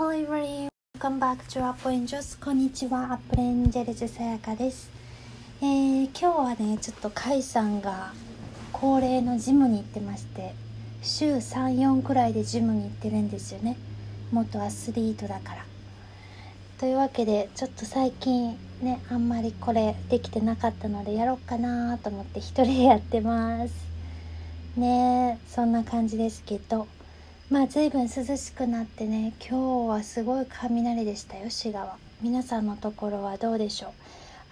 Hello everyone, welcome back to Apple Angels こんにちは、アップルエンジェルズさやかです、えー、今日はね、ちょっとカイさんが恒例のジムに行ってまして週34くらいでジムに行ってるんですよね元アスリートだからというわけでちょっと最近ねあんまりこれできてなかったのでやろうかなと思って一人でやってますねそんな感じですけどまあ随分涼しくなってね今日はすごい雷でしたよ滋賀は。皆さんのところはどうでしょう？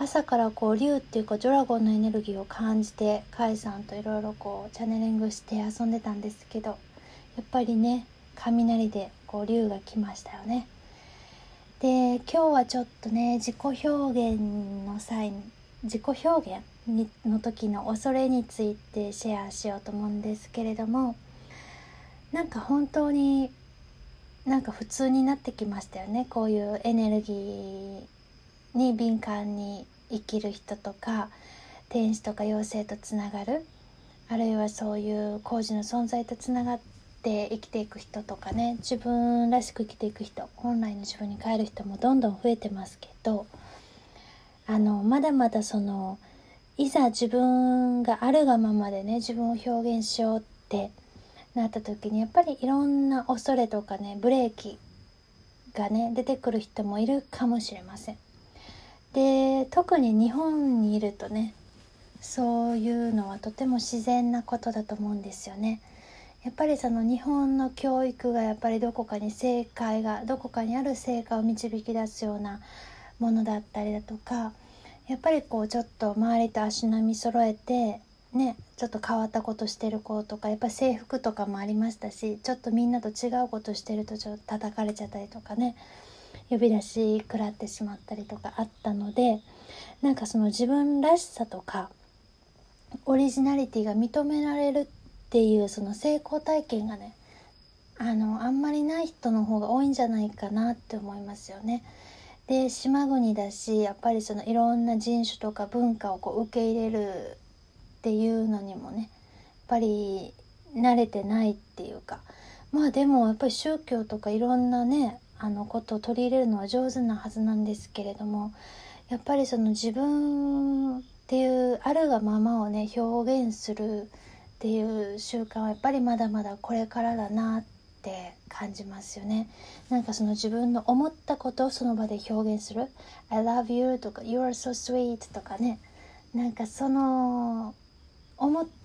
朝からこう竜っていうかドラゴンのエネルギーを感じてカイさんといろいろこうチャネリングして遊んでたんですけどやっぱりね雷でこう竜が来ましたよね。で今日はちょっとね自己表現の際自己表現の時の恐れについてシェアしようと思うんですけれどもなんか本当になんか普通になってきましたよね。こういうエネルギーに敏感に生きる人とか天使とか妖精とつながる。あるいはそういう工事の存在とつながって生きていく人とかね。自分らしく生きていく人本来の自分に変える人もどんどん増えてますけどあのまだまだそのいざ自分があるがままでね自分を表現しようってなった時にやっぱりいろんな恐れとかねブレーキがね出てくる人もいるかもしれません。で特に日本にいるとねそういうのはとても自然なことだと思うんですよね。やっぱりその日本の教育がやっぱりどこかに正解がどこかにある成果を導き出すようなものだったりだとかやっぱりこうちょっと周りと足並み揃えてねちょっと変わったことしてる子とかやっぱ制服とかもありましたしちょっとみんなと違うことしてるとちょっと叩かれちゃったりとかね呼び出し食らってしまったりとかあったのでなんかその自分らしさとかオリジナリティが認められるっていうその成功体験がねあのあんまりない人の方が多いんじゃないかなって思いますよね。で島国だしやっぱりそのいろんな人種とか文化をこう受け入れるっていうのにもねやっぱり慣れてないっていうかまあでもやっぱり宗教とかいろんなねあのことを取り入れるのは上手なはずなんですけれどもやっぱりその自分っていうあるがままをね表現するっていう習慣はやっぱりまだまだこれからだなって感じますよね。なんかその自分の思ったことをその場で表現する「I love you」とか「You are so sweet」とかねなんかその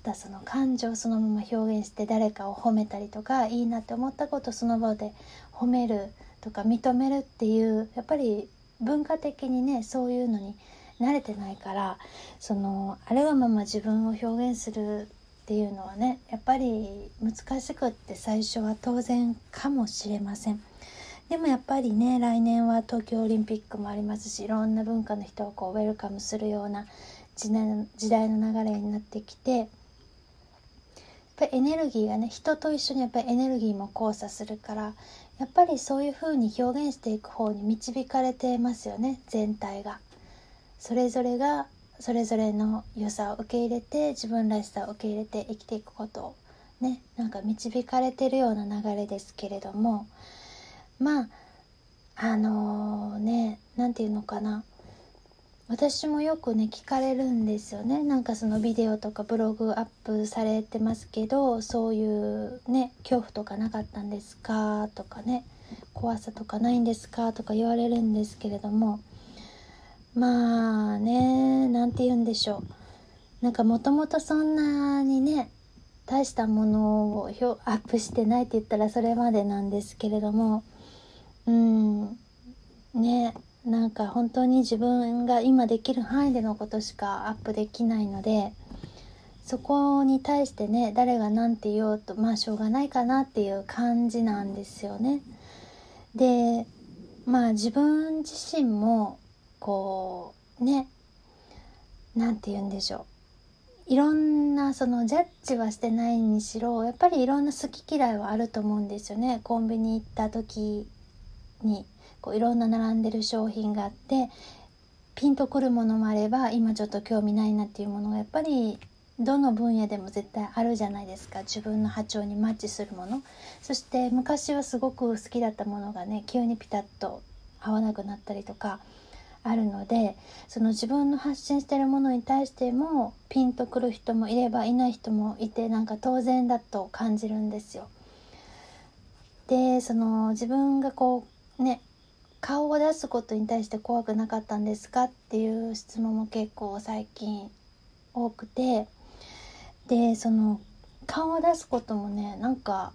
ったその感情そのまま表現して誰かを褒めたりとかいいなって思ったことその場で褒めるとか認めるっていうやっぱり文化的にねそういうのに慣れてないからそのあるがまま自分を表現するっていうのはねやっぱり難しくって最初は当然かもしれません。でもやっぱりね来年は東京オリンピックもありますしいろんな文化の人をこうウェルカムするような時代の流れになってきてぱりエネルギーがね人と一緒にやっぱりエネルギーも交差するからやっぱりそういう風に表現していく方に導かれてますよね全体が。それぞれがそれぞれの良さを受け入れて自分らしさを受け入れて生きていくことをねなんか導かれてるような流れですけれどもまああのー、ね何て言うのかな私もよくね聞かれるんですよね。なんかそのビデオとかブログアップされてますけどそういうね恐怖とかなかったんですかとかね。怖さとかないんですかとか言われるんですけれども。まあね何て言うんでしょう。なんかもともとそんなにね大したものをアップしてないって言ったらそれまでなんですけれども。うん。ね。なんか本当に自分が今できる範囲でのことしかアップできないのでそこに対してね誰が何て言おうとまあしょうがないかなっていう感じなんですよね。でまあ自分自身もこうね何て言うんでしょう。いろんなそのジャッジはしてないにしろやっぱりいろんな好き嫌いはあると思うんですよね。コンビニ行った時に。こういろんな並んでる商品があってピンとくるものもあれば今ちょっと興味ないなっていうものがやっぱりどの分野でも絶対あるじゃないですか自分の波長にマッチするものそして昔はすごく好きだったものがね急にピタッと合わなくなったりとかあるのでその自分の発信してるものに対してもピンとくる人もいればいない人もいてなんか当然だと感じるんですよ。でその自分がこうね顔を出すことに対して怖くなかったんですかっていう質問も結構最近多くてでその顔を出すこともねなんか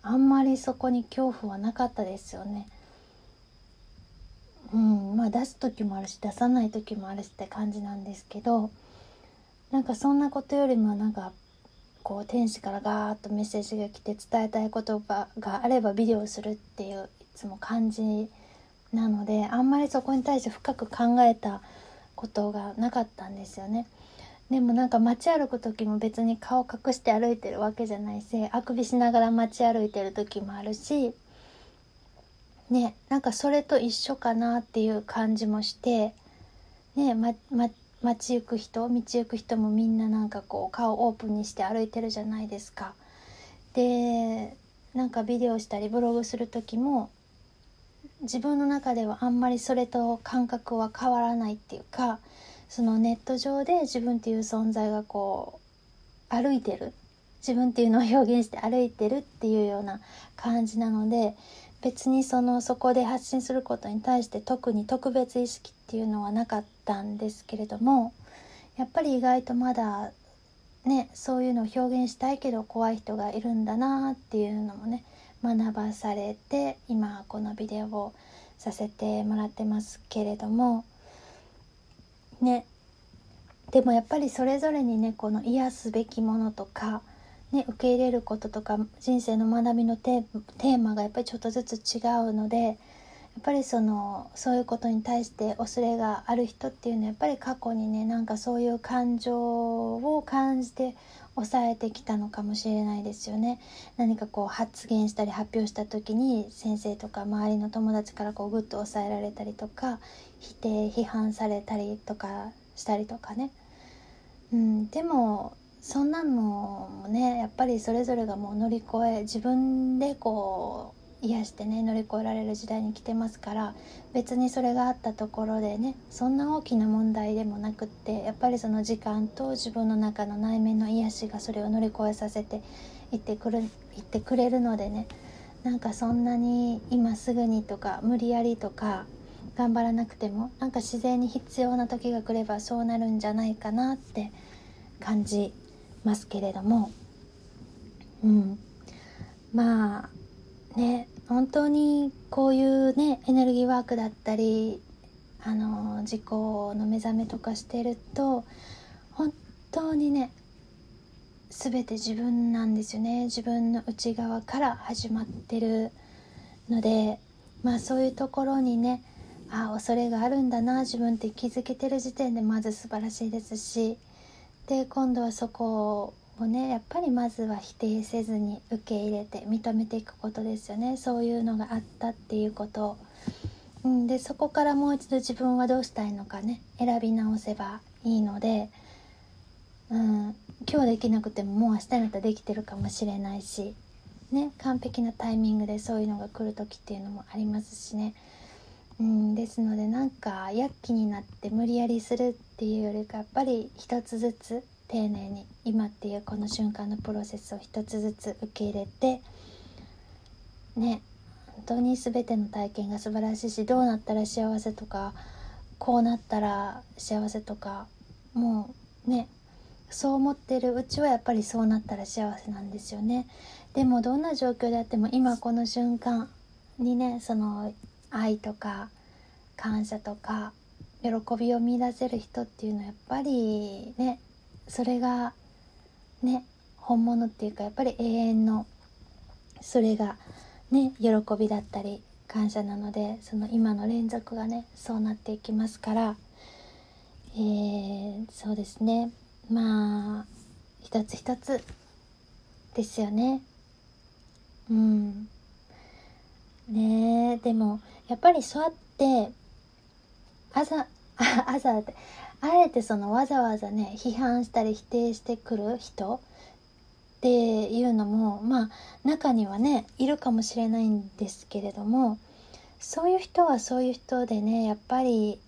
あんまりそこに恐怖はなかったですよね。うんまあ出す時もあるし出さない時もあるしって感じなんですけどなんかそんなことよりもなんかこう天使からガーッとメッセージが来て伝えたい言葉があればビデオするっていうつも感じなのであんまりそこに対して深く考えたことがなかったんですよね。でもなんか街歩く時も別に顔隠して歩いてるわけじゃないしあくびしながら街歩いてる時もあるしねなんかそれと一緒かなっていう感じもしてねまま街行く人道行く人もみんななんかこう顔オープンにして歩いてるじゃないですか。でなんかビデオしたりブログする時も自分の中ではあんまりそれと感覚は変わらないっていうかそのネット上で自分っていう存在がこう歩いてる自分っていうのを表現して歩いてるっていうような感じなので別にそのそこで発信することに対して特に特別意識っていうのはなかったんですけれどもやっぱり意外とまだねそういうのを表現したいけど怖い人がいるんだなっていうのもね学ばされて今このビデオをさせてもらってますけれどもね。でもやっぱりそれぞれにねこの癒すべきものとか、ね、受け入れることとか人生の学びのテーマがやっぱりちょっとずつ違うのでやっぱりそのそういうことに対して恐れがある人っていうのはやっぱり過去にねなんかそういう感情を感じて抑えてきたのかもしれないですよね。何かこう発言したり発表した時に先生とか周りの友達からこうグッと抑えられたりとか否定批判されたりとかしたりとかね、うん、でもそんなのもねやっぱりそれぞれがもう乗り越え自分でこう癒してね乗り越えられる時代に来てますから別にそれがあったところでねそんな大きな問題でもなくってやっぱりその時間と自分の中の内面の癒しがそれを乗り越えさせていってくるいってくれるのでねなんかそんなに今すぐにとか無理やりとか頑張らなくてもなんか自然に必要な時が来ればそうなるんじゃないかなって感じますけれども。うん。まあね本当にこういうねエネルギーワークだったりあの自己の目覚めとかしてると本当にね全て自分なんですよね。自分の内側から始まってるのでまあそういうところにねあ恐れがあるんだな自分って気づけてる時点でまず素晴らしいですしで今度はそこをねやっぱりまずは否定せずに受け入れて認めていくことですよね。そういうのがあったっていうこと。うん、でそこからもう一度自分はどうしたいのかね選び直せばいいので、うん、今日できなくてももう明日になったらできてるかもしれないし、ね、完璧なタイミングでそういうのが来る時っていうのもありますしね、うん、ですのでなんか躍起になって無理やりするっていうよりかやっぱり一つずつ丁寧に今っていうこの瞬間のプロセスを一つずつ受け入れてね本当に全ての体験が素晴らしいしどうなったら幸せとかこうなったら幸せとかもうねそう思ってるうちはやっぱりそうなったら幸せなんですよね。でもどんな状況であっても今この瞬間にねその愛とか感謝とか喜びを見出せる人っていうのはやっぱりねそれがね本物っていうかやっぱり永遠のそれがね喜びだったり感謝なのでその今の連続がねそうなっていきますからえー、そうですね。まあ一つ一つですよね。うん。ねでもやっぱりそうやって朝あ 朝ってあえてそのわざわざね批判したり否定してくる人っていうのもまあ中にはねいるかもしれないんですけれどもそういう人はそういう人でねやっぱり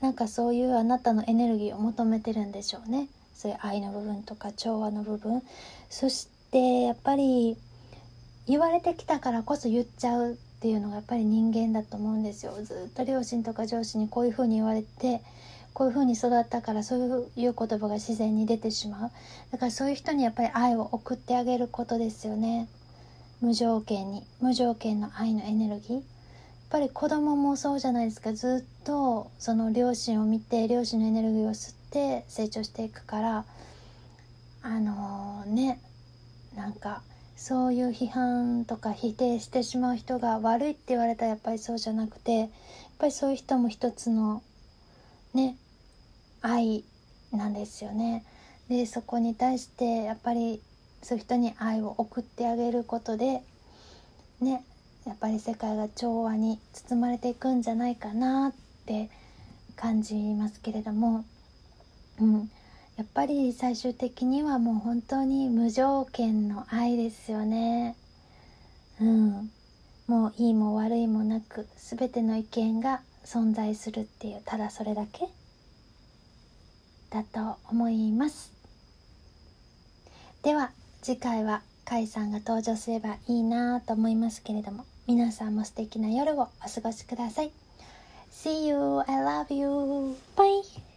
なんかそういうあなたのエネルギーを求めてるんでしょうね。そういう愛の部分とか調和の部分。そしてやっぱり言われてきたからこそ言っちゃうっていうのがやっぱり人間だと思うんですよ。ずっと両親とか上司にこういうふうに言われてこういうふうに育ったからそういう言葉が自然に出てしまう。だからそういう人にやっぱり愛を送ってあげることですよね。無条件に。無条件の愛のエネルギー。やっぱり子供もそうじゃないですか。ずっとその両親を見て両親のエネルギーを吸って成長していくから。あのー、ね。なんかそういう批判とか否定してしまう人が悪いって言われたらやっぱりそうじゃなくてやっぱりそういう人も一つのね愛なんですよね。でそこに対してやっぱりそういう人に愛を送ってあげることでねやっぱり世界が調和に包まれていくんじゃないかなって感じますけれども、うん、やっぱり最終的にはもう本当に無条件の愛ですよね。うん、もういいも悪いもなく全ての意見が存在するっていうただそれだけ？だと思います。では次回は甲斐さんが登場すればいいなと思いますけれども皆さんも素敵な夜をお過ごしください。See you. I love you. Bye.